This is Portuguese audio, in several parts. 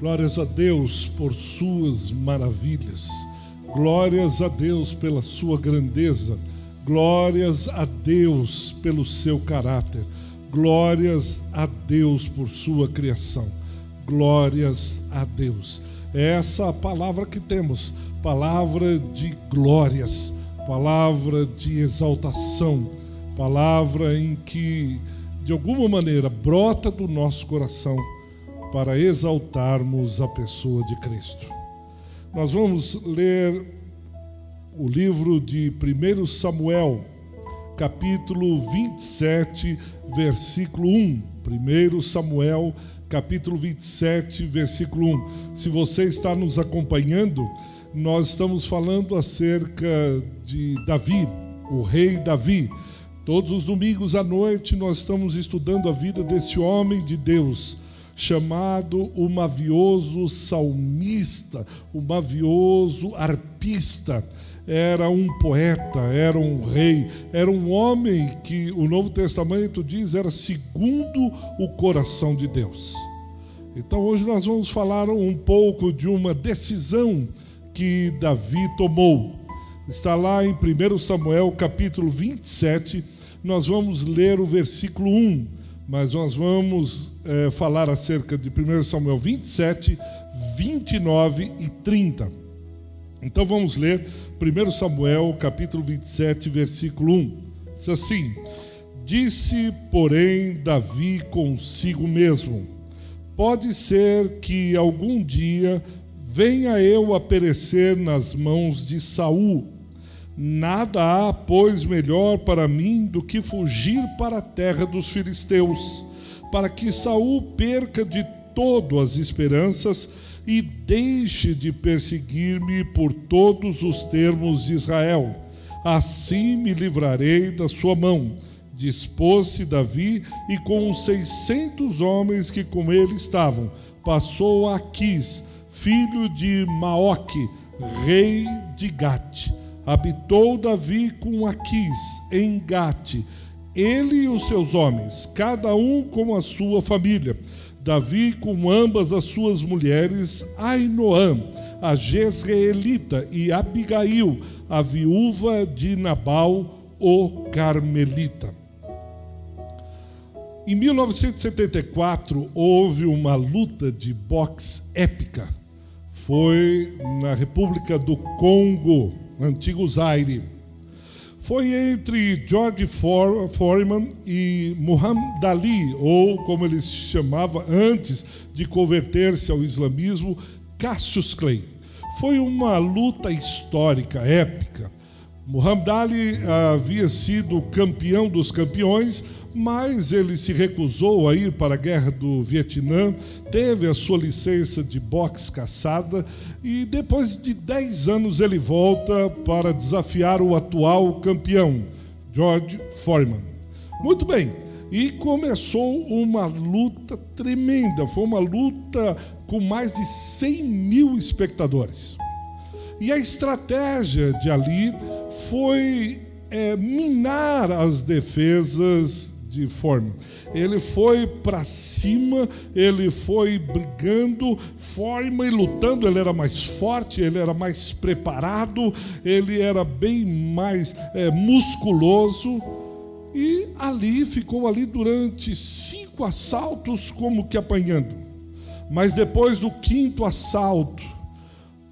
Glórias a Deus por suas maravilhas. Glórias a Deus pela sua grandeza. Glórias a Deus pelo seu caráter. Glórias a Deus por sua criação. Glórias a Deus. É essa palavra que temos, palavra de glórias, palavra de exaltação, palavra em que de alguma maneira brota do nosso coração para exaltarmos a pessoa de Cristo. Nós vamos ler o livro de 1 Samuel, capítulo 27, versículo 1. 1 Samuel, capítulo 27, versículo 1. Se você está nos acompanhando, nós estamos falando acerca de Davi, o rei Davi. Todos os domingos à noite nós estamos estudando a vida desse homem de Deus chamado o mavioso salmista, o mavioso arpista. Era um poeta, era um rei, era um homem que o Novo Testamento diz era segundo o coração de Deus. Então hoje nós vamos falar um pouco de uma decisão que Davi tomou. Está lá em 1 Samuel capítulo 27, nós vamos ler o versículo 1 mas nós vamos é, falar acerca de 1 Samuel 27, 29 e 30. Então vamos ler 1 Samuel, capítulo 27, versículo 1. Diz assim: Disse, porém, Davi consigo mesmo: Pode ser que algum dia venha eu a perecer nas mãos de Saul Nada há, pois, melhor para mim do que fugir para a terra dos filisteus, para que Saul perca de todo as esperanças e deixe de perseguir-me por todos os termos de Israel. Assim me livrarei da sua mão. Dispôs-se Davi e com os seiscentos homens que com ele estavam, passou a Aquis, filho de Maoque, rei de Gate habitou Davi com Aquis, em Gate, ele e os seus homens, cada um com a sua família. Davi com ambas as suas mulheres, Ainoã, a Jezreelita, e Abigail, a viúva de Nabal, o Carmelita. Em 1974 houve uma luta de boxe épica. Foi na República do Congo antigo Zaire. Foi entre George Foreman e Muhammad Ali, ou como ele se chamava antes de converter-se ao islamismo, Cassius Clay. Foi uma luta histórica, épica. Muhammad Ali havia sido campeão dos campeões, mas ele se recusou a ir para a guerra do Vietnã, teve a sua licença de boxe caçada e depois de 10 anos ele volta para desafiar o atual campeão, George Foreman. Muito bem, e começou uma luta tremenda, foi uma luta com mais de 100 mil espectadores. E a estratégia de Ali foi é, minar as defesas de forma. Ele foi para cima, ele foi brigando, forma e lutando. Ele era mais forte, ele era mais preparado, ele era bem mais é, musculoso. E ali ficou ali durante cinco assaltos, como que apanhando. Mas depois do quinto assalto,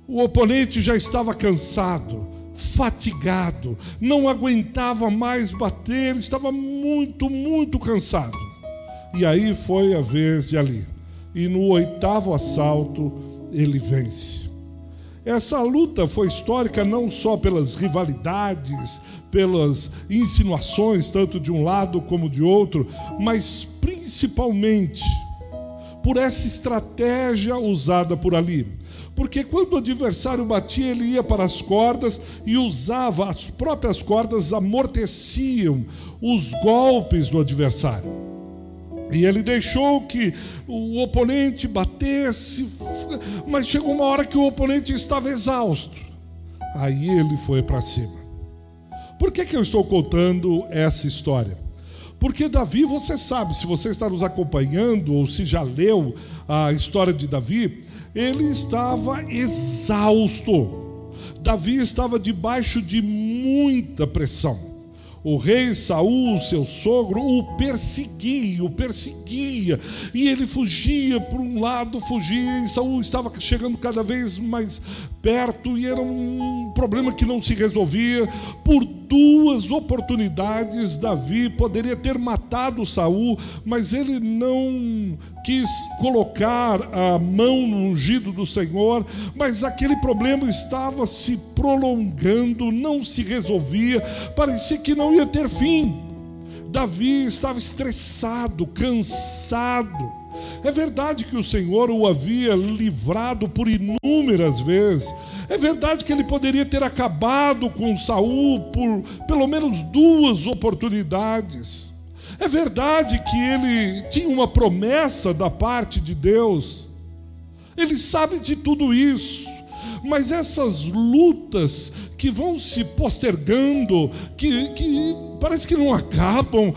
o oponente já estava cansado fatigado, não aguentava mais bater, estava muito, muito cansado. E aí foi a vez de Ali. E no oitavo assalto, ele vence. Essa luta foi histórica não só pelas rivalidades, pelas insinuações, tanto de um lado como de outro, mas principalmente por essa estratégia usada por Ali porque quando o adversário batia, ele ia para as cordas e usava as próprias cordas, amorteciam os golpes do adversário. E ele deixou que o oponente batesse, mas chegou uma hora que o oponente estava exausto. Aí ele foi para cima. Por que, que eu estou contando essa história? Porque Davi, você sabe, se você está nos acompanhando ou se já leu a história de Davi, ele estava exausto. Davi estava debaixo de muita pressão. O rei Saul, seu sogro, o perseguia, o perseguia, e ele fugia por um lado, fugia, e Saul estava chegando cada vez mais perto, e era um problema que não se resolvia. Por duas oportunidades, Davi poderia ter matado Saul, mas ele não quis colocar a mão no ungido do Senhor, mas aquele problema estava se prolongando, não se resolvia, parecia que não ia ter fim. Davi estava estressado, cansado. É verdade que o Senhor o havia livrado por inúmeras vezes. É verdade que ele poderia ter acabado com Saul por pelo menos duas oportunidades. É verdade que ele tinha uma promessa da parte de Deus. Ele sabe de tudo isso. Mas essas lutas que vão se postergando, que, que parece que não acabam,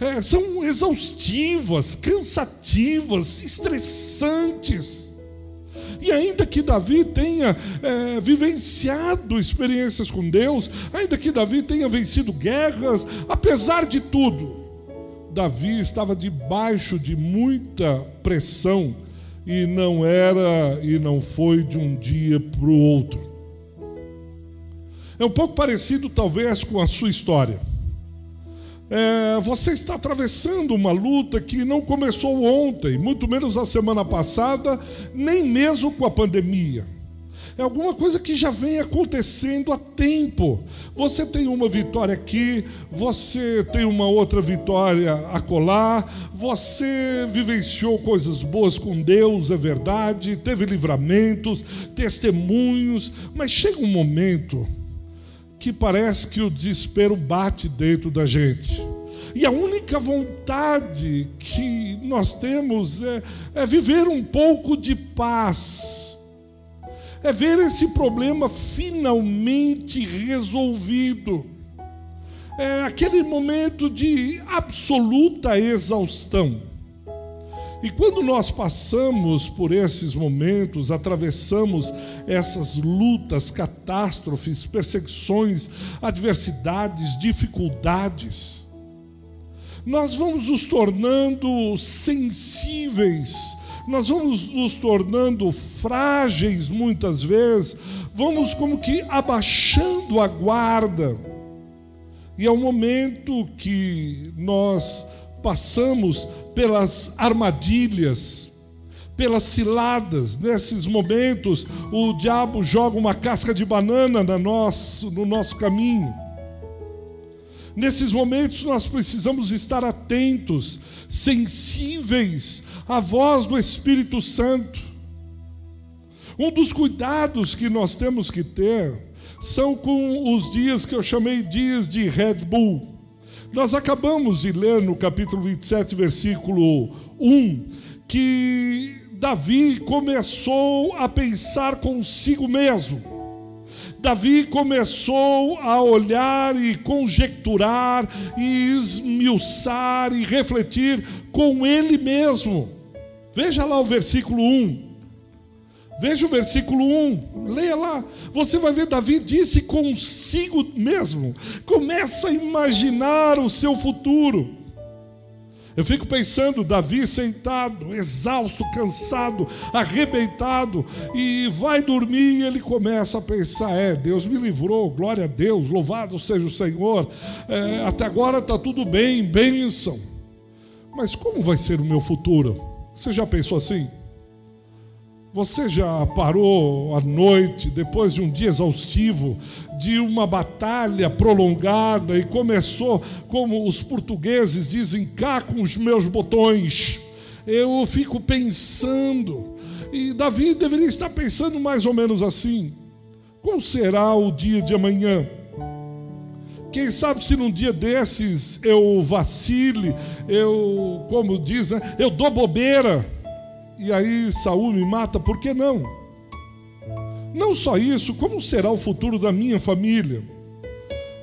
é, são exaustivas, cansativas, estressantes. E ainda que Davi tenha é, vivenciado experiências com Deus, ainda que Davi tenha vencido guerras, apesar de tudo, Davi estava debaixo de muita pressão e não era e não foi de um dia para o outro. É um pouco parecido, talvez, com a sua história. É, você está atravessando uma luta que não começou ontem, muito menos a semana passada, nem mesmo com a pandemia é alguma coisa que já vem acontecendo há tempo. Você tem uma vitória aqui, você tem uma outra vitória acolá, você vivenciou coisas boas com Deus, é verdade, teve livramentos, testemunhos, mas chega um momento que parece que o desespero bate dentro da gente. E a única vontade que nós temos é, é viver um pouco de paz é ver esse problema finalmente resolvido. É aquele momento de absoluta exaustão. E quando nós passamos por esses momentos, atravessamos essas lutas, catástrofes, perseguições, adversidades, dificuldades, nós vamos nos tornando sensíveis nós vamos nos tornando frágeis muitas vezes, vamos como que abaixando a guarda. E é o momento que nós passamos pelas armadilhas, pelas ciladas. Nesses momentos, o diabo joga uma casca de banana no nosso, no nosso caminho. Nesses momentos, nós precisamos estar atentos, sensíveis à voz do Espírito Santo. Um dos cuidados que nós temos que ter são com os dias que eu chamei dias de Red Bull. Nós acabamos de ler no capítulo 27, versículo 1, que Davi começou a pensar consigo mesmo. Davi começou a olhar e conjecturar, e esmiuçar e refletir com ele mesmo. Veja lá o versículo 1. Veja o versículo 1, leia lá. Você vai ver, Davi disse consigo mesmo. Começa a imaginar o seu futuro. Eu fico pensando, Davi sentado, exausto, cansado, arrebentado, e vai dormir e ele começa a pensar: é, Deus me livrou, glória a Deus, louvado seja o Senhor, é, até agora está tudo bem, bênção. Mas como vai ser o meu futuro? Você já pensou assim? Você já parou à noite, depois de um dia exaustivo, de uma batalha prolongada e começou, como os portugueses dizem, cá com os meus botões? Eu fico pensando, e Davi deveria estar pensando mais ou menos assim: qual será o dia de amanhã? Quem sabe se num dia desses eu vacile, eu, como diz, né, eu dou bobeira e aí Saul me mata, por que não? Não só isso, como será o futuro da minha família?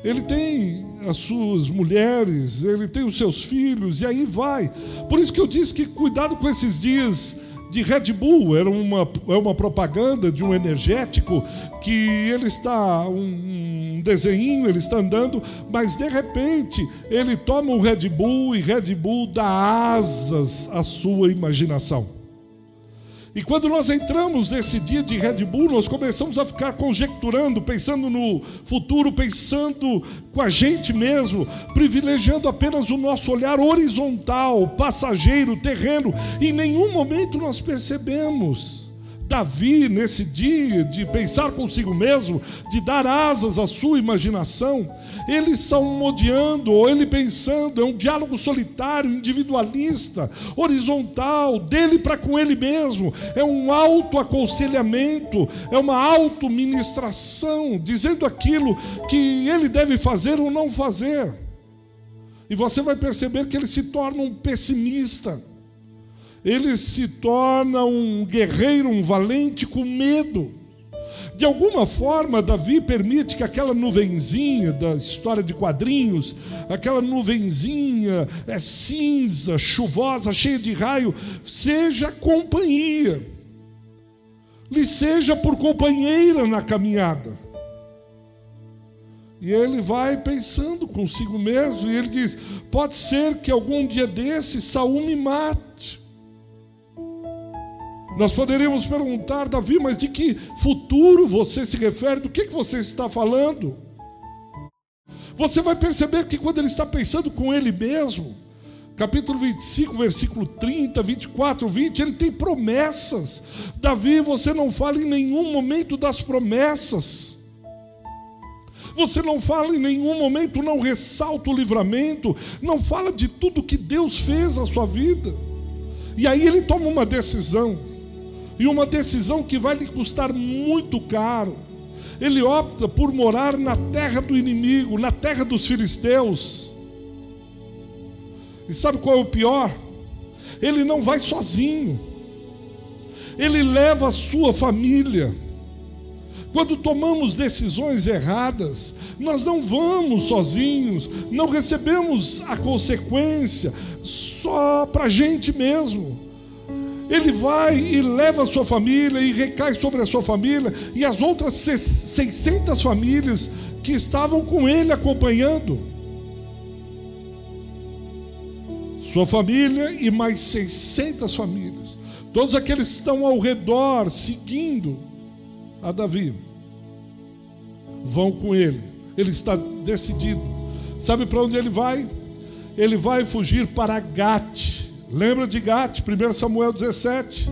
Ele tem as suas mulheres, ele tem os seus filhos, e aí vai. Por isso que eu disse que cuidado com esses dias de Red Bull, era uma, é uma propaganda de um energético que ele está, um, um desenho, ele está andando, mas de repente ele toma um Red Bull e Red Bull dá asas à sua imaginação. E quando nós entramos nesse dia de Red Bull, nós começamos a ficar conjecturando, pensando no futuro, pensando com a gente mesmo, privilegiando apenas o nosso olhar horizontal, passageiro, terreno. Em nenhum momento nós percebemos. Davi, nesse dia de pensar consigo mesmo, de dar asas à sua imaginação, eles são modeando, ou ele pensando, é um diálogo solitário, individualista, horizontal, dele para com ele mesmo, é um autoaconselhamento, é uma autoministração, dizendo aquilo que ele deve fazer ou não fazer. E você vai perceber que ele se torna um pessimista, ele se torna um guerreiro, um valente com medo. De alguma forma, Davi permite que aquela nuvenzinha da história de quadrinhos, aquela nuvenzinha é cinza, chuvosa, cheia de raio, seja companhia, lhe seja por companheira na caminhada. E ele vai pensando consigo mesmo, e ele diz: pode ser que algum dia desse Saul me mate. Nós poderíamos perguntar, Davi, mas de que futuro você se refere? Do que, que você está falando? Você vai perceber que quando ele está pensando com ele mesmo, capítulo 25, versículo 30, 24, 20, ele tem promessas. Davi, você não fala em nenhum momento das promessas. Você não fala em nenhum momento, não ressalta o livramento, não fala de tudo que Deus fez na sua vida. E aí ele toma uma decisão e uma decisão que vai lhe custar muito caro. Ele opta por morar na terra do inimigo, na terra dos filisteus. E sabe qual é o pior? Ele não vai sozinho, ele leva a sua família. Quando tomamos decisões erradas, nós não vamos sozinhos, não recebemos a consequência só para a gente mesmo ele vai e leva a sua família e recai sobre a sua família e as outras 600 famílias que estavam com ele acompanhando. Sua família e mais 600 famílias. Todos aqueles que estão ao redor seguindo a Davi vão com ele. Ele está decidido. Sabe para onde ele vai? Ele vai fugir para Gate Lembra de Gate, 1 Samuel 17?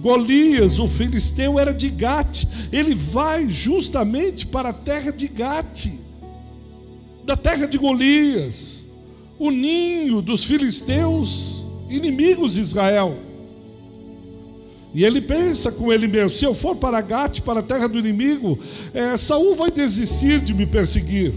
Golias, o filisteu, era de Gate. Ele vai justamente para a terra de Gate, da terra de Golias, o ninho dos filisteus, inimigos de Israel. E ele pensa com ele mesmo: se eu for para Gate, para a terra do inimigo, é, Saul vai desistir de me perseguir.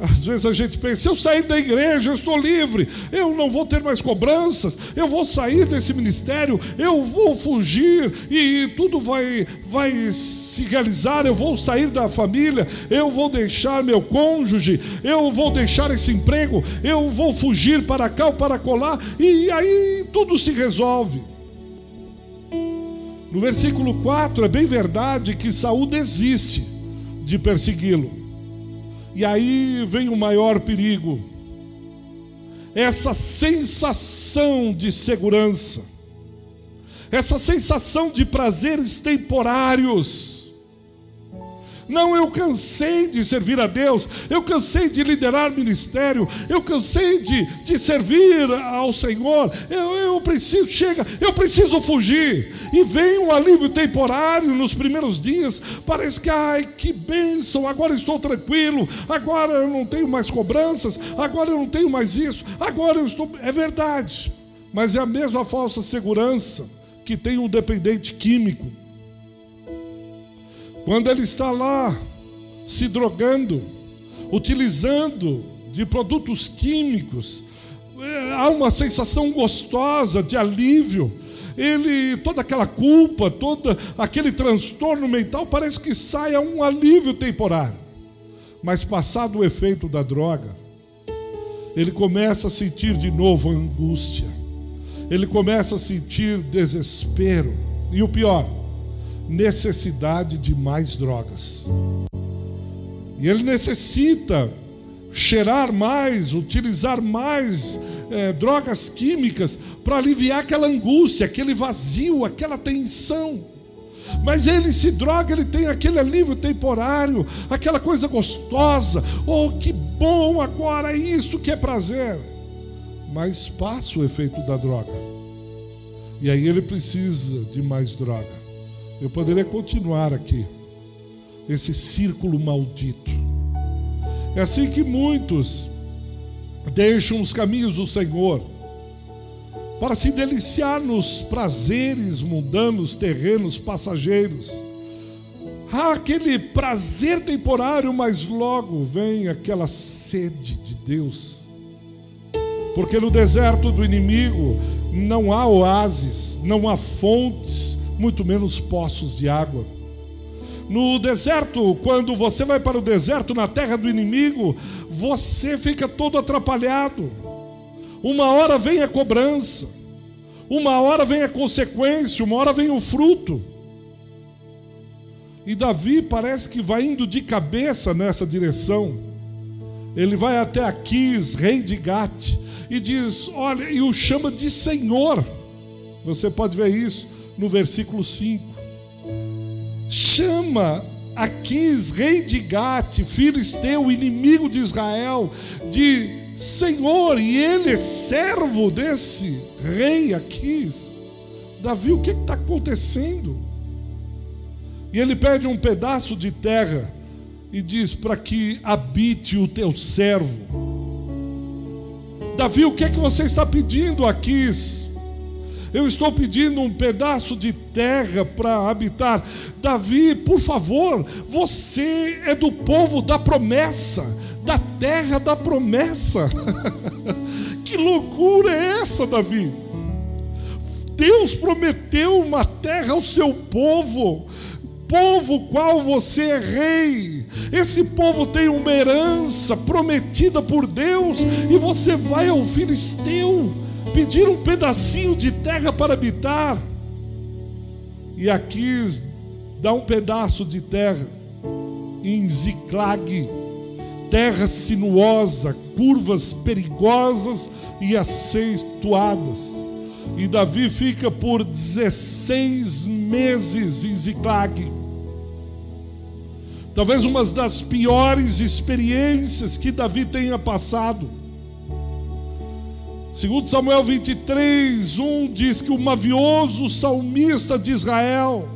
Às vezes a gente pensa, se eu sair da igreja, eu estou livre, eu não vou ter mais cobranças, eu vou sair desse ministério, eu vou fugir e tudo vai, vai se realizar, eu vou sair da família, eu vou deixar meu cônjuge, eu vou deixar esse emprego, eu vou fugir para cá ou para colar, e aí tudo se resolve. No versículo 4 é bem verdade que Saul desiste de persegui-lo. E aí vem o maior perigo. Essa sensação de segurança, essa sensação de prazeres temporários, não, eu cansei de servir a Deus, eu cansei de liderar ministério, eu cansei de, de servir ao Senhor, eu, eu preciso, chega, eu preciso fugir. E vem um alívio temporário nos primeiros dias, parece que, ai, que bênção, agora estou tranquilo, agora eu não tenho mais cobranças, agora eu não tenho mais isso, agora eu estou. É verdade, mas é a mesma falsa segurança que tem um dependente químico quando ele está lá se drogando, utilizando de produtos químicos, é, há uma sensação gostosa de alívio. Ele, toda aquela culpa, todo aquele transtorno mental, parece que sai a um alívio temporário. Mas passado o efeito da droga, ele começa a sentir de novo angústia ele começa a sentir desespero e o pior, necessidade de mais drogas. E ele necessita cheirar mais, utilizar mais é, drogas químicas para aliviar aquela angústia, aquele vazio, aquela tensão. Mas ele se droga, ele tem aquele alívio temporário, aquela coisa gostosa. Oh, que bom agora isso que é prazer. Mas passa o efeito da droga. E aí ele precisa de mais droga. Eu poderia continuar aqui. Esse círculo maldito. É assim que muitos deixam os caminhos do Senhor para se deliciar nos prazeres mundanos, terrenos, passageiros. Há aquele prazer temporário, mas logo vem aquela sede de Deus. Porque no deserto do inimigo não há oásis, não há fontes, muito menos poços de água. No deserto, quando você vai para o deserto, na terra do inimigo, você fica todo atrapalhado. Uma hora vem a cobrança, uma hora vem a consequência, uma hora vem o fruto. E Davi parece que vai indo de cabeça nessa direção. Ele vai até Aquis, rei de Gate, e diz: Olha, e o chama de Senhor. Você pode ver isso no versículo 5. Chama Aquis, rei de Gate, filisteu, inimigo de Israel, de Senhor, e ele é servo desse rei aqui. Davi, o que está acontecendo? E ele pede um pedaço de terra e diz: para que habite o teu servo. Davi, o que é que você está pedindo aqui? Eu estou pedindo um pedaço de terra para habitar. Davi, por favor, você é do povo da promessa da terra da promessa. que loucura é essa, Davi? Deus prometeu uma terra ao seu povo, povo qual você é rei. Esse povo tem uma herança prometida por Deus, e você vai ao filisteu pedir um pedacinho de terra para habitar. E aqui dá um pedaço de terra em Ziclag terra sinuosa, curvas perigosas e aceituadas. E Davi fica por 16 meses em Ziclag. Talvez uma das piores experiências que Davi tenha passado. Segundo Samuel 23, 1 diz que o mavioso salmista de Israel,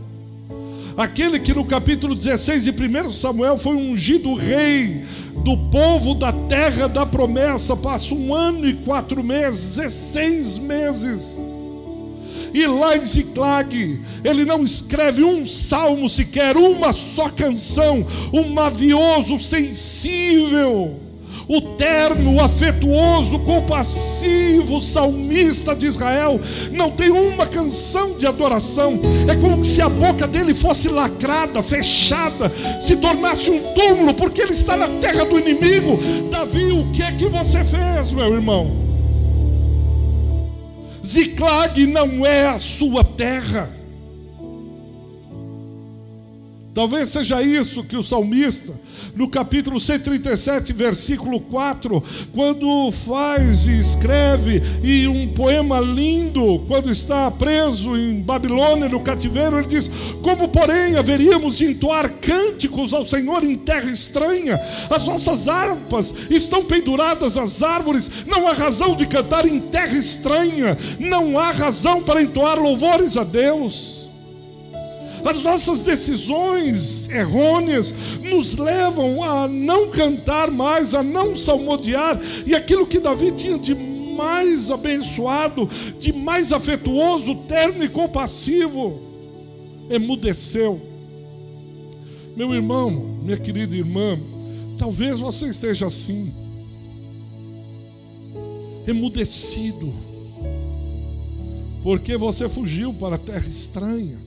aquele que no capítulo 16 de 1 Samuel foi ungido rei do povo da terra da promessa, passa um ano e quatro meses, 16 meses. E lá em Ziclag, ele não escreve um salmo sequer, uma só canção, um mavioso, sensível o terno, afetuoso, compassivo salmista de Israel, não tem uma canção de adoração. É como se a boca dele fosse lacrada, fechada, se tornasse um túmulo, porque ele está na terra do inimigo. Davi, o que é que você fez, meu irmão? Ziclag não é a sua terra. Talvez seja isso que o salmista no capítulo 137, versículo 4, quando faz e escreve, e um poema lindo, quando está preso em Babilônia, no cativeiro, ele diz: Como, porém, haveríamos de entoar cânticos ao Senhor em terra estranha? As nossas harpas estão penduradas nas árvores, não há razão de cantar em terra estranha, não há razão para entoar louvores a Deus. As nossas decisões errôneas nos levam a não cantar mais, a não salmodiar, e aquilo que Davi tinha de mais abençoado, de mais afetuoso, terno e compassivo, emudeceu. Meu irmão, minha querida irmã, talvez você esteja assim, emudecido, porque você fugiu para a terra estranha.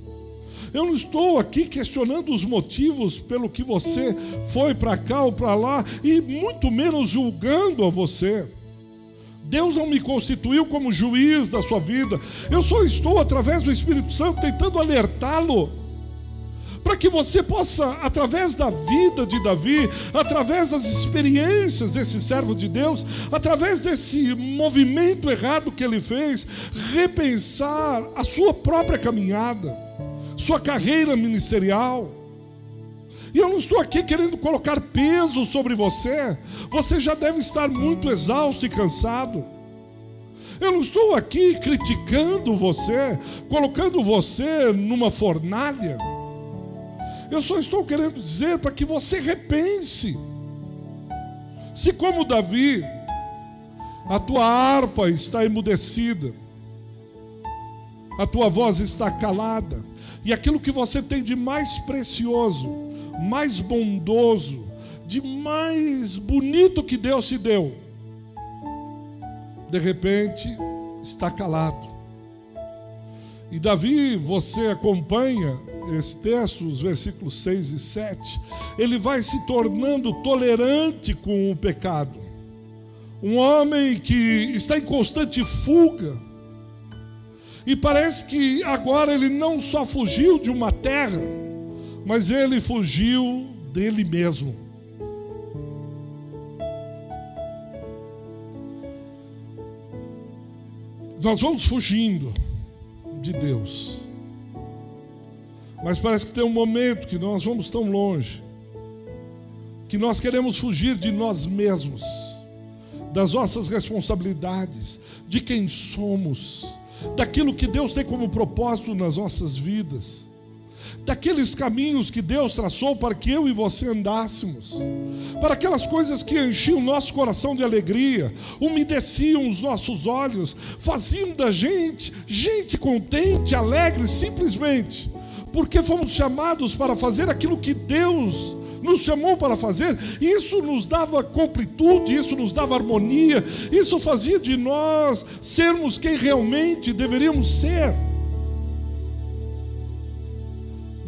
Eu não estou aqui questionando os motivos pelo que você foi para cá ou para lá, e muito menos julgando a você. Deus não me constituiu como juiz da sua vida. Eu só estou, através do Espírito Santo, tentando alertá-lo. Para que você possa, através da vida de Davi, através das experiências desse servo de Deus, através desse movimento errado que ele fez, repensar a sua própria caminhada, sua carreira ministerial. E eu não estou aqui querendo colocar peso sobre você. Você já deve estar muito exausto e cansado. Eu não estou aqui criticando você, colocando você numa fornalha. Eu só estou querendo dizer para que você repense. Se, como Davi, a tua harpa está emudecida, a tua voz está calada, e aquilo que você tem de mais precioso, mais bondoso, de mais bonito que Deus te deu, de repente está calado. E Davi, você acompanha esse texto, os versículos 6 e 7, ele vai se tornando tolerante com o pecado. Um homem que está em constante fuga. E parece que agora ele não só fugiu de uma terra, mas ele fugiu dele mesmo. Nós vamos fugindo de Deus. Mas parece que tem um momento que nós vamos tão longe, que nós queremos fugir de nós mesmos, das nossas responsabilidades, de quem somos, daquilo que Deus tem como propósito nas nossas vidas daqueles caminhos que Deus traçou para que eu e você andássemos, para aquelas coisas que enchiam o nosso coração de alegria, umedeciam os nossos olhos, faziam da gente gente contente, alegre, simplesmente, porque fomos chamados para fazer aquilo que Deus nos chamou para fazer, isso nos dava completude, isso nos dava harmonia, isso fazia de nós sermos quem realmente deveríamos ser.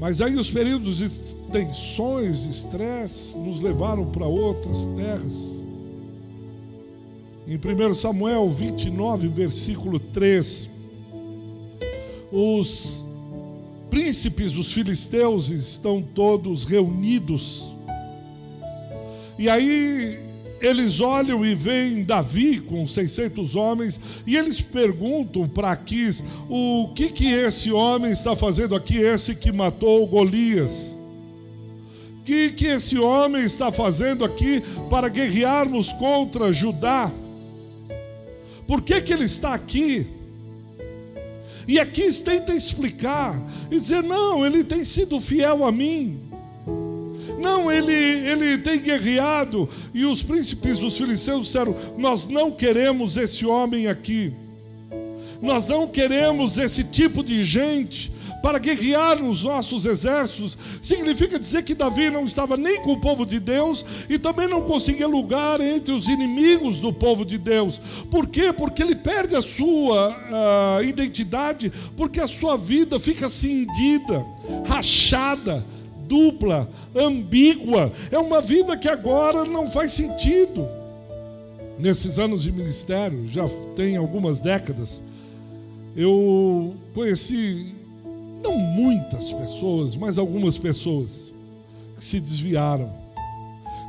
Mas aí os períodos de tensões, estresse, nos levaram para outras terras. Em 1 Samuel 29, versículo 3, os príncipes dos filisteus estão todos reunidos. E aí eles olham e veem Davi com 600 homens e eles perguntam para Aquis o que que esse homem está fazendo aqui, esse que matou Golias. O que que esse homem está fazendo aqui para guerrearmos contra Judá? Por que que ele está aqui? E aqui tenta explicar e dizer: não, ele tem sido fiel a mim. Não, ele, ele tem guerreado. E os príncipes dos filisteus disseram: Nós não queremos esse homem aqui. Nós não queremos esse tipo de gente para guerrear nos nossos exércitos. Significa dizer que Davi não estava nem com o povo de Deus e também não conseguia lugar entre os inimigos do povo de Deus. Por quê? Porque ele perde a sua uh, identidade, porque a sua vida fica cindida, rachada, dupla, ambígua. É uma vida que agora não faz sentido. Nesses anos de ministério, já tem algumas décadas, eu conheci não muitas pessoas, mas algumas pessoas que se desviaram.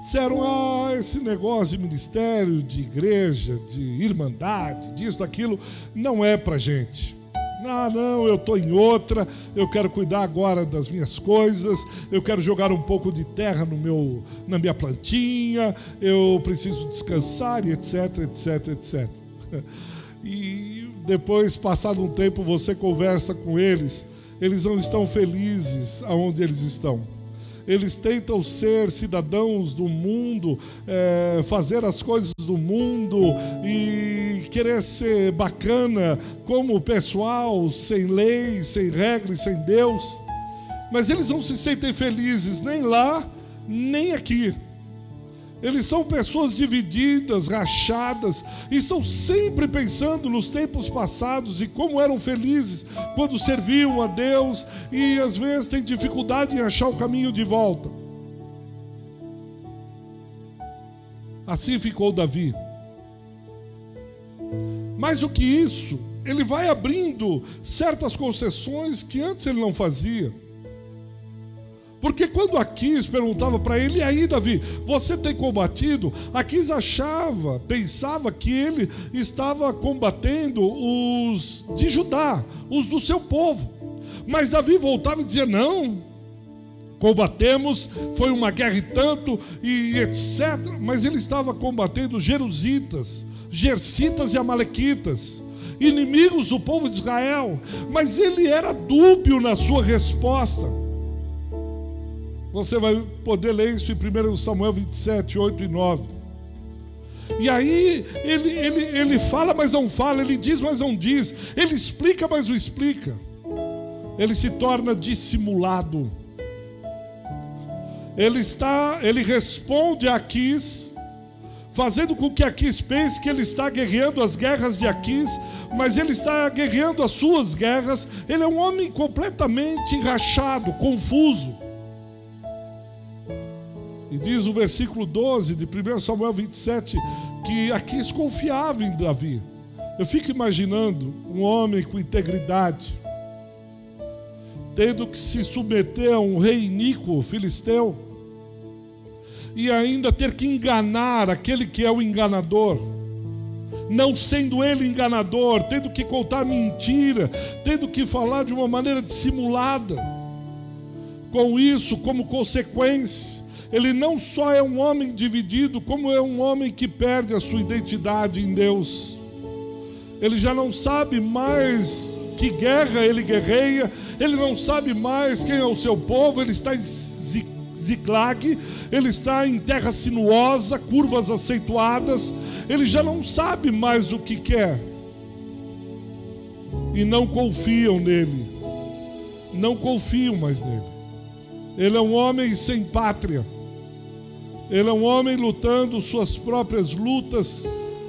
Disseram: ah, esse negócio de ministério, de igreja, de irmandade, disso, daquilo, não é para gente. Ah, não, eu estou em outra, eu quero cuidar agora das minhas coisas, eu quero jogar um pouco de terra no meu, na minha plantinha, eu preciso descansar, etc, etc, etc. E depois, passado um tempo, você conversa com eles, eles não estão felizes aonde eles estão eles tentam ser cidadãos do mundo, é, fazer as coisas do mundo e querer ser bacana como o pessoal, sem lei, sem regras, sem Deus. Mas eles não se sentem felizes nem lá, nem aqui. Eles são pessoas divididas, rachadas, e estão sempre pensando nos tempos passados e como eram felizes quando serviam a Deus, e às vezes têm dificuldade em achar o caminho de volta. Assim ficou Davi. Mais do que isso, ele vai abrindo certas concessões que antes ele não fazia. Porque quando Aquis perguntava para ele, e aí, Davi, você tem combatido? Aquis achava, pensava que ele estava combatendo os de Judá, os do seu povo. Mas Davi voltava e dizia: não, combatemos, foi uma guerra e tanto, e etc. Mas ele estava combatendo jerusitas, gercitas e amalequitas inimigos do povo de Israel, mas ele era dúbio na sua resposta. Você vai poder ler isso em 1 Samuel 27, 8 e 9. E aí ele, ele, ele fala, mas não fala, ele diz, mas não diz, ele explica, mas não explica. Ele se torna dissimulado. Ele está, ele responde a Aquis, fazendo com que Aquis pense que ele está guerreando as guerras de Aquis, mas ele está guerreando as suas guerras. Ele é um homem completamente rachado, confuso. E diz o versículo 12 de 1 Samuel 27 que Aquis confiava em Davi. Eu fico imaginando um homem com integridade, tendo que se submeter a um rei iníquo filisteu, e ainda ter que enganar aquele que é o enganador, não sendo ele enganador, tendo que contar mentira, tendo que falar de uma maneira dissimulada. Com isso, como consequência, ele não só é um homem dividido, como é um homem que perde a sua identidade em Deus. Ele já não sabe mais que guerra ele guerreia, ele não sabe mais quem é o seu povo, ele está em Ziclag, ele está em terra sinuosa, curvas aceituadas, ele já não sabe mais o que quer. E não confiam nele, não confiam mais nele. Ele é um homem sem pátria. Ele é um homem lutando suas próprias lutas,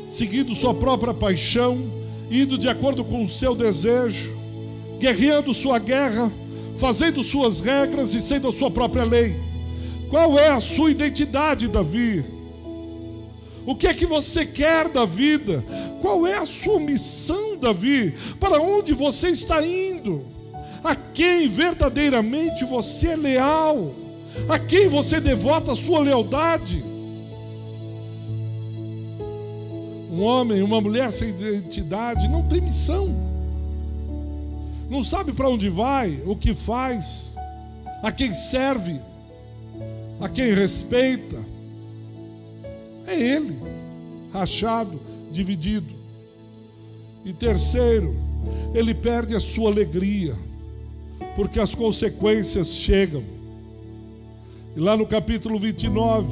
seguindo sua própria paixão, indo de acordo com o seu desejo, guerreando sua guerra, fazendo suas regras e sendo a sua própria lei. Qual é a sua identidade, Davi? O que é que você quer da vida? Qual é a sua missão, Davi? Para onde você está indo? A quem verdadeiramente você é leal? A quem você devota a sua lealdade? Um homem, uma mulher sem identidade não tem missão. Não sabe para onde vai, o que faz, a quem serve, a quem respeita. É ele, rachado, dividido. E terceiro, ele perde a sua alegria, porque as consequências chegam. E lá no capítulo 29,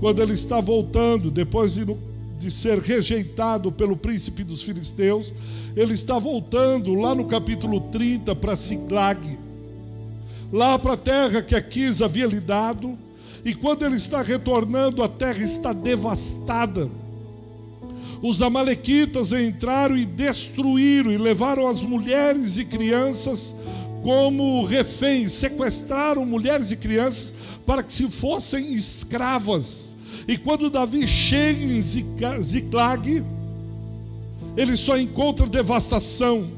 quando ele está voltando, depois de, de ser rejeitado pelo príncipe dos filisteus, ele está voltando lá no capítulo 30 para Siglag, lá para a terra que Aquis havia lhe dado, e quando ele está retornando, a terra está devastada. Os amalequitas entraram e destruíram e levaram as mulheres e crianças como reféns, sequestraram mulheres e crianças para que se fossem escravas. E quando Davi chega em Ziclag, ele só encontra devastação.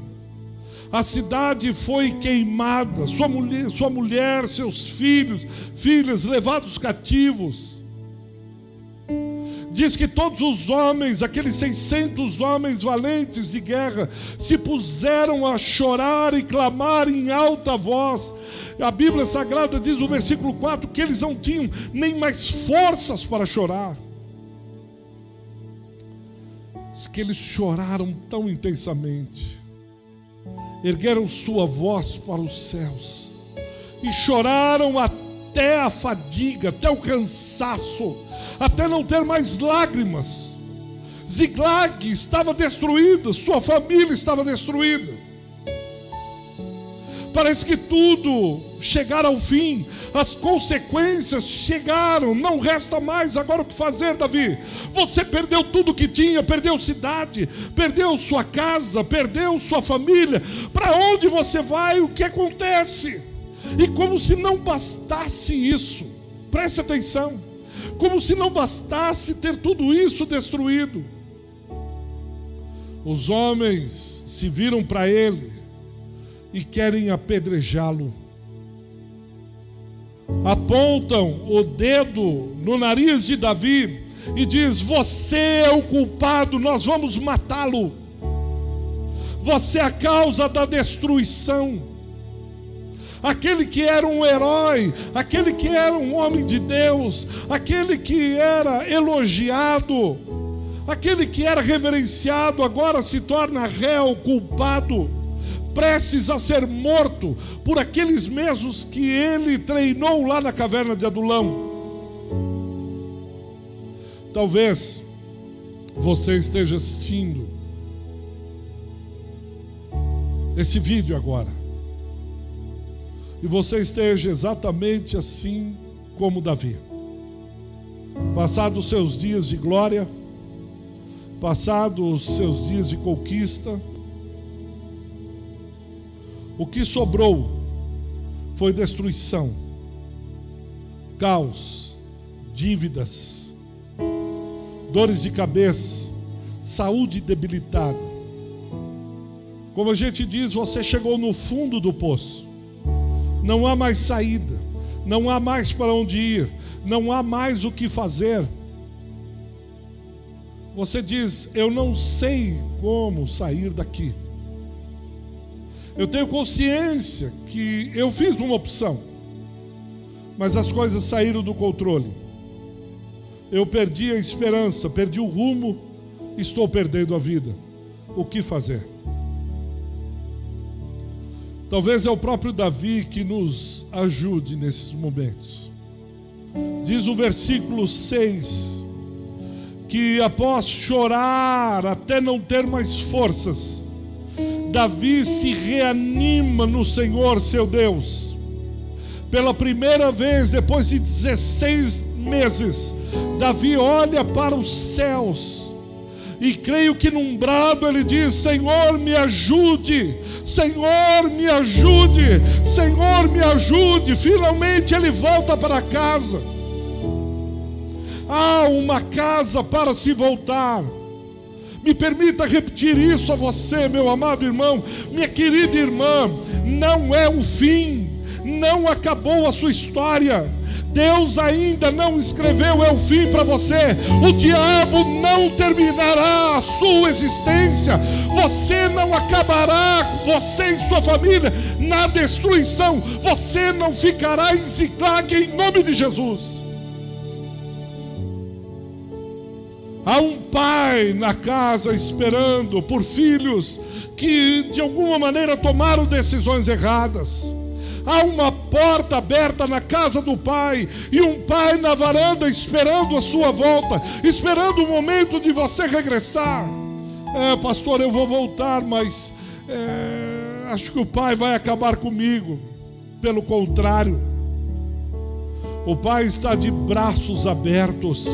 A cidade foi queimada, sua mulher, sua mulher, seus filhos, filhas levados cativos diz que todos os homens, aqueles 600 homens valentes de guerra, se puseram a chorar e clamar em alta voz. A Bíblia Sagrada diz no versículo 4 que eles não tinham nem mais forças para chorar. Diz que eles choraram tão intensamente, ergueram sua voz para os céus e choraram até a fadiga, até o cansaço até não ter mais lágrimas. Ziglag estava destruída, sua família estava destruída. Parece que tudo chegar ao fim, as consequências chegaram, não resta mais agora o que fazer, Davi. Você perdeu tudo que tinha, perdeu cidade, perdeu sua casa, perdeu sua família. Para onde você vai? O que acontece? E como se não bastasse isso, preste atenção como se não bastasse ter tudo isso destruído. Os homens se viram para ele e querem apedrejá-lo. Apontam o dedo no nariz de Davi e diz: "Você é o culpado, nós vamos matá-lo. Você é a causa da destruição." Aquele que era um herói, aquele que era um homem de Deus, aquele que era elogiado, aquele que era reverenciado, agora se torna réu, culpado, prestes a ser morto por aqueles mesmos que ele treinou lá na caverna de Adulão. Talvez você esteja assistindo esse vídeo agora e você esteja exatamente assim como Davi. Passados os seus dias de glória, passados os seus dias de conquista, o que sobrou foi destruição, caos, dívidas, dores de cabeça, saúde debilitada. Como a gente diz, você chegou no fundo do poço não há mais saída, não há mais para onde ir, não há mais o que fazer. Você diz: Eu não sei como sair daqui. Eu tenho consciência que eu fiz uma opção, mas as coisas saíram do controle. Eu perdi a esperança, perdi o rumo, estou perdendo a vida. O que fazer? Talvez é o próprio Davi que nos ajude nesses momentos. Diz o versículo 6 que após chorar até não ter mais forças, Davi se reanima no Senhor seu Deus. Pela primeira vez, depois de 16 meses, Davi olha para os céus e creio que num brado ele diz: Senhor, me ajude Senhor, me ajude, Senhor, me ajude. Finalmente ele volta para casa. Há uma casa para se voltar. Me permita repetir isso a você, meu amado irmão, minha querida irmã. Não é o fim, não acabou a sua história. Deus ainda não escreveu é o fim para você. O diabo não terminará a sua existência. Você não acabará, você e sua família, na destruição. Você não ficará em Ziclag em nome de Jesus. Há um pai na casa esperando por filhos que de alguma maneira tomaram decisões erradas. Há uma porta aberta na casa do pai e um pai na varanda esperando a sua volta, esperando o momento de você regressar. É, pastor, eu vou voltar, mas é, acho que o pai vai acabar comigo. Pelo contrário, o pai está de braços abertos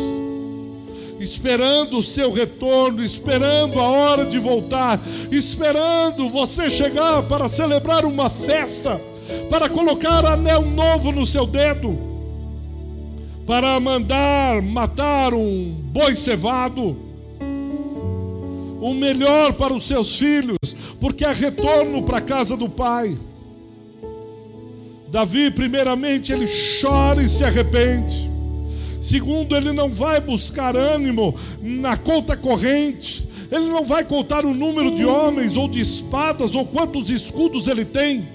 esperando o seu retorno, esperando a hora de voltar, esperando você chegar para celebrar uma festa para colocar anel novo no seu dedo, para mandar matar um boi cevado, o melhor para os seus filhos, porque é retorno para a casa do pai. Davi, primeiramente, ele chora e se arrepende. Segundo, ele não vai buscar ânimo na conta corrente. Ele não vai contar o número de homens ou de espadas ou quantos escudos ele tem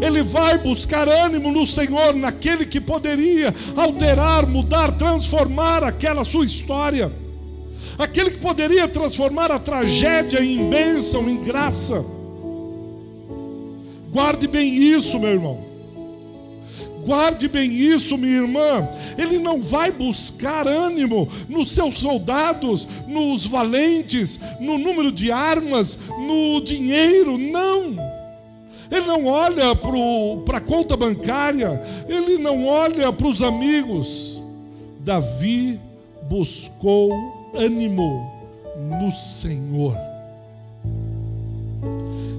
ele vai buscar ânimo no Senhor, naquele que poderia alterar, mudar, transformar aquela sua história, aquele que poderia transformar a tragédia em bênção, em graça. Guarde bem isso, meu irmão. Guarde bem isso, minha irmã. Ele não vai buscar ânimo nos seus soldados, nos valentes, no número de armas, no dinheiro. Não. Ele não olha para a conta bancária, ele não olha para os amigos. Davi buscou ânimo no Senhor.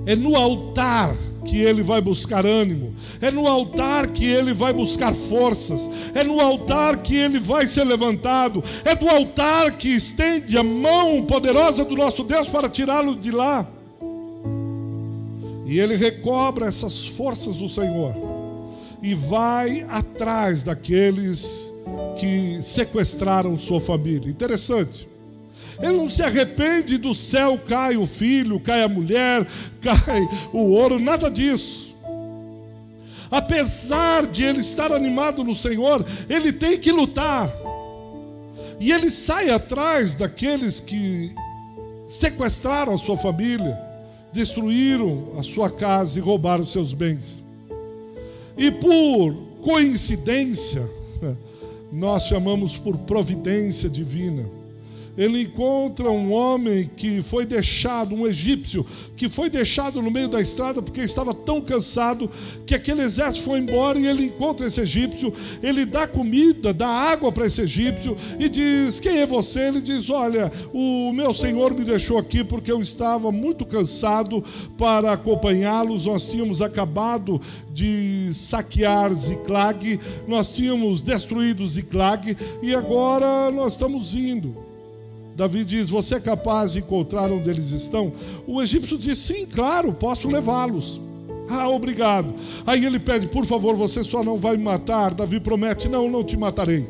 É no altar que ele vai buscar ânimo, é no altar que ele vai buscar forças, é no altar que ele vai ser levantado, é do altar que estende a mão poderosa do nosso Deus para tirá-lo de lá. E ele recobra essas forças do Senhor e vai atrás daqueles que sequestraram sua família. Interessante. Ele não se arrepende do céu cai o filho, cai a mulher, cai o ouro, nada disso. Apesar de ele estar animado no Senhor, ele tem que lutar. E ele sai atrás daqueles que sequestraram a sua família, destruíram a sua casa e roubaram seus bens. E por coincidência, nós chamamos por providência divina ele encontra um homem que foi deixado, um egípcio, que foi deixado no meio da estrada porque estava tão cansado que aquele exército foi embora e ele encontra esse egípcio, ele dá comida, dá água para esse egípcio e diz: Quem é você? Ele diz: Olha, o meu senhor me deixou aqui porque eu estava muito cansado para acompanhá-los. Nós tínhamos acabado de saquear Ziklag, nós tínhamos destruído Ziklag e agora nós estamos indo. Davi diz: Você é capaz de encontrar onde eles estão? O egípcio diz: Sim, claro, posso levá-los. Ah, obrigado. Aí ele pede: Por favor, você só não vai me matar. Davi promete: Não, não te matarei.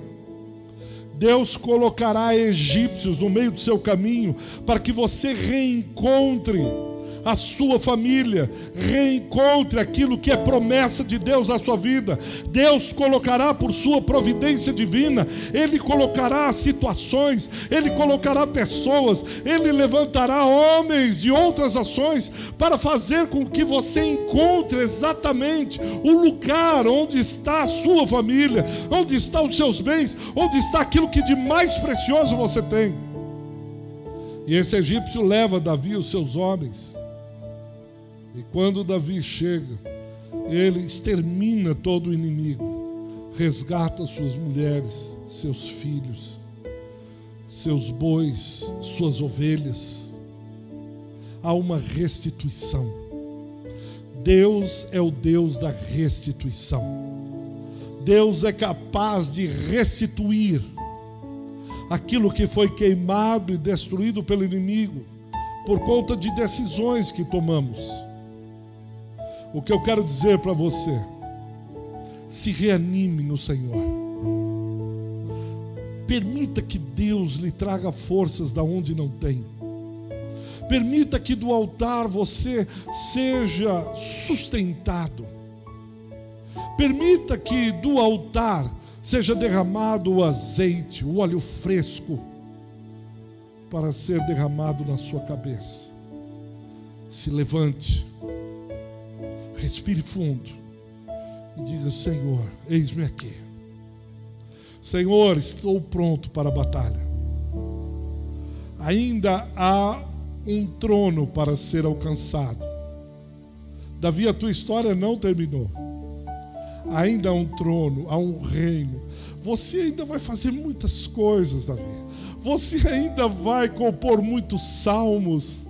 Deus colocará egípcios no meio do seu caminho para que você reencontre a sua família, reencontre aquilo que é promessa de Deus à sua vida. Deus colocará por sua providência divina, Ele colocará situações, Ele colocará pessoas, Ele levantará homens de outras ações para fazer com que você encontre exatamente o lugar onde está a sua família, onde estão os seus bens, onde está aquilo que de mais precioso você tem. E esse egípcio leva Davi os seus homens e quando Davi chega, ele extermina todo o inimigo, resgata suas mulheres, seus filhos, seus bois, suas ovelhas. Há uma restituição. Deus é o Deus da restituição. Deus é capaz de restituir aquilo que foi queimado e destruído pelo inimigo por conta de decisões que tomamos. O que eu quero dizer para você, se reanime no Senhor. Permita que Deus lhe traga forças da onde não tem. Permita que do altar você seja sustentado. Permita que do altar seja derramado o azeite, o óleo fresco, para ser derramado na sua cabeça. Se levante Respire fundo e diga: Senhor, eis-me aqui. Senhor, estou pronto para a batalha. Ainda há um trono para ser alcançado. Davi, a tua história não terminou. Ainda há um trono, há um reino. Você ainda vai fazer muitas coisas, Davi. Você ainda vai compor muitos salmos.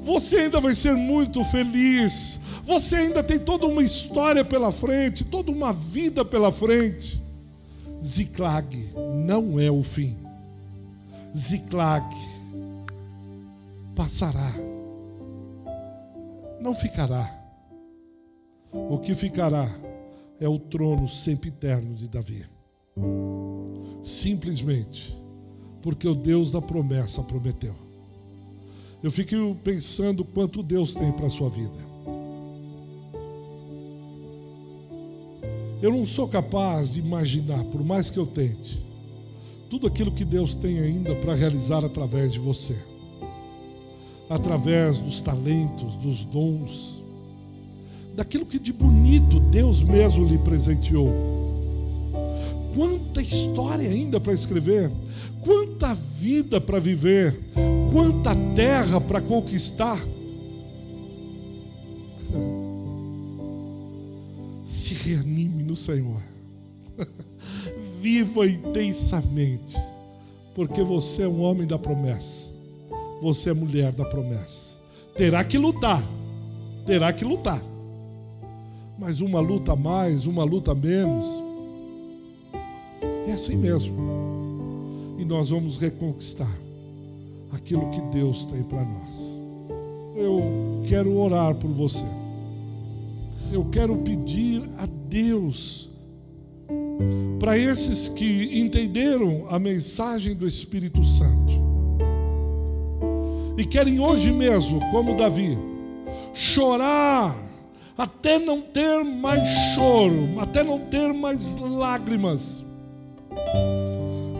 Você ainda vai ser muito feliz. Você ainda tem toda uma história pela frente, toda uma vida pela frente. Ziklag não é o fim. Ziklag passará. Não ficará. O que ficará é o trono sempre eterno de Davi. Simplesmente porque o Deus da promessa prometeu. Eu fico pensando quanto Deus tem para a sua vida. Eu não sou capaz de imaginar, por mais que eu tente, tudo aquilo que Deus tem ainda para realizar através de você, através dos talentos, dos dons, daquilo que de bonito Deus mesmo lhe presenteou. Quanta história ainda para escrever, quanta vida para viver, quanta terra para conquistar. Se reanime no Senhor. Viva intensamente, porque você é um homem da promessa. Você é mulher da promessa. Terá que lutar. Terá que lutar. mas uma luta mais, uma luta menos. É assim mesmo. E nós vamos reconquistar aquilo que Deus tem para nós. Eu quero orar por você. Eu quero pedir a Deus para esses que entenderam a mensagem do Espírito Santo e querem hoje mesmo, como Davi, chorar até não ter mais choro, até não ter mais lágrimas.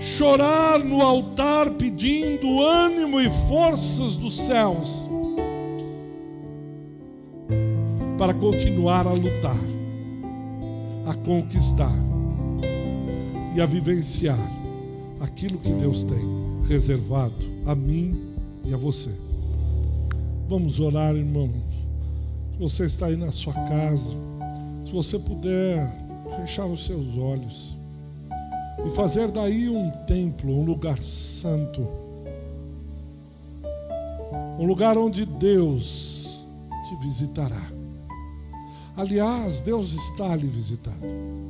Chorar no altar pedindo ânimo e forças dos céus para continuar a lutar, a conquistar e a vivenciar aquilo que Deus tem reservado a mim e a você. Vamos orar, irmão. Se você está aí na sua casa, se você puder fechar os seus olhos e fazer daí um templo, um lugar santo, um lugar onde Deus te visitará. Aliás, Deus está lhe visitando.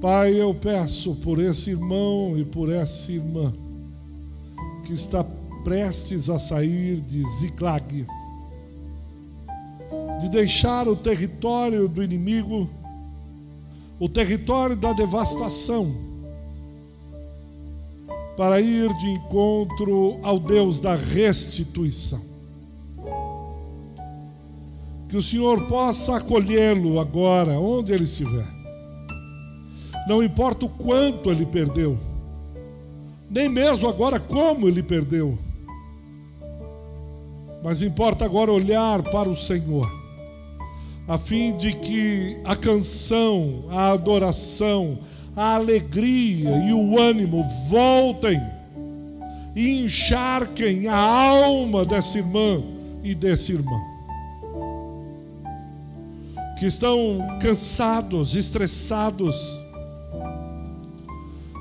Pai, eu peço por esse irmão e por essa irmã que está prestes a sair de Ziklag, de deixar o território do inimigo, o território da devastação, para ir de encontro ao Deus da restituição. Que o Senhor possa acolhê-lo agora, onde ele estiver não importa o quanto ele perdeu, nem mesmo agora como ele perdeu, mas importa agora olhar para o Senhor, a fim de que a canção, a adoração, a alegria e o ânimo voltem e encharquem a alma dessa irmã e desse irmão que estão cansados, estressados,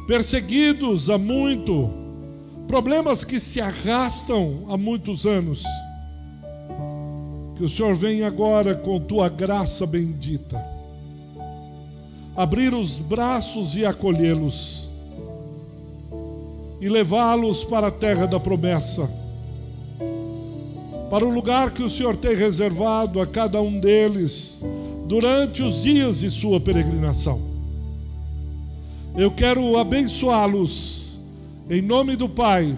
perseguidos há muito, problemas que se arrastam há muitos anos. Que o Senhor venha agora com tua graça bendita, abrir os braços e acolhê-los, e levá-los para a terra da promessa, para o lugar que o Senhor tem reservado a cada um deles durante os dias de sua peregrinação. Eu quero abençoá-los. Em nome do Pai,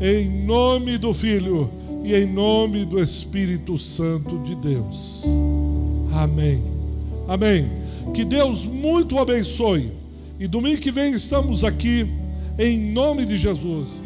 em nome do Filho e em nome do Espírito Santo de Deus. Amém. Amém. Que Deus muito abençoe. E domingo que vem estamos aqui em nome de Jesus.